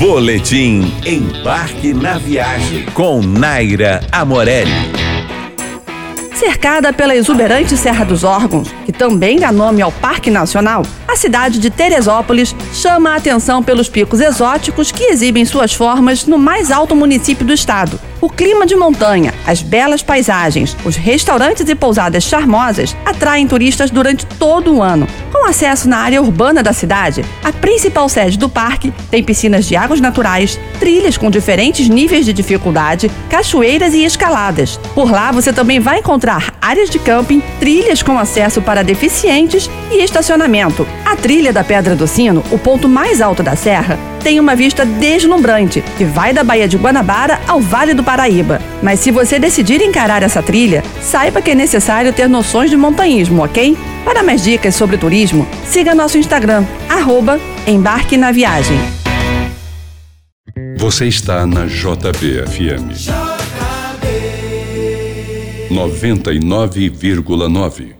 Boletim Embarque na Viagem com Naira Amorelli. Cercada pela exuberante Serra dos Órgãos, que também dá nome ao Parque Nacional, a cidade de Teresópolis chama a atenção pelos picos exóticos que exibem suas formas no mais alto município do estado. O clima de montanha, as belas paisagens, os restaurantes e pousadas charmosas atraem turistas durante todo o ano. Com acesso na área urbana da cidade, a principal sede do parque tem piscinas de águas naturais, trilhas com diferentes níveis de dificuldade, cachoeiras e escaladas. Por lá você também vai encontrar áreas de camping, trilhas com acesso para deficientes e estacionamento. A trilha da Pedra do Sino, o ponto mais alto da serra, tem uma vista deslumbrante que vai da Baía de Guanabara ao Vale do Paraíba. Mas se você decidir encarar essa trilha, saiba que é necessário ter noções de montanhismo, ok? Para mais dicas sobre turismo, siga nosso Instagram, arroba Embarque na Viagem. Você está na JBFM. 99,9.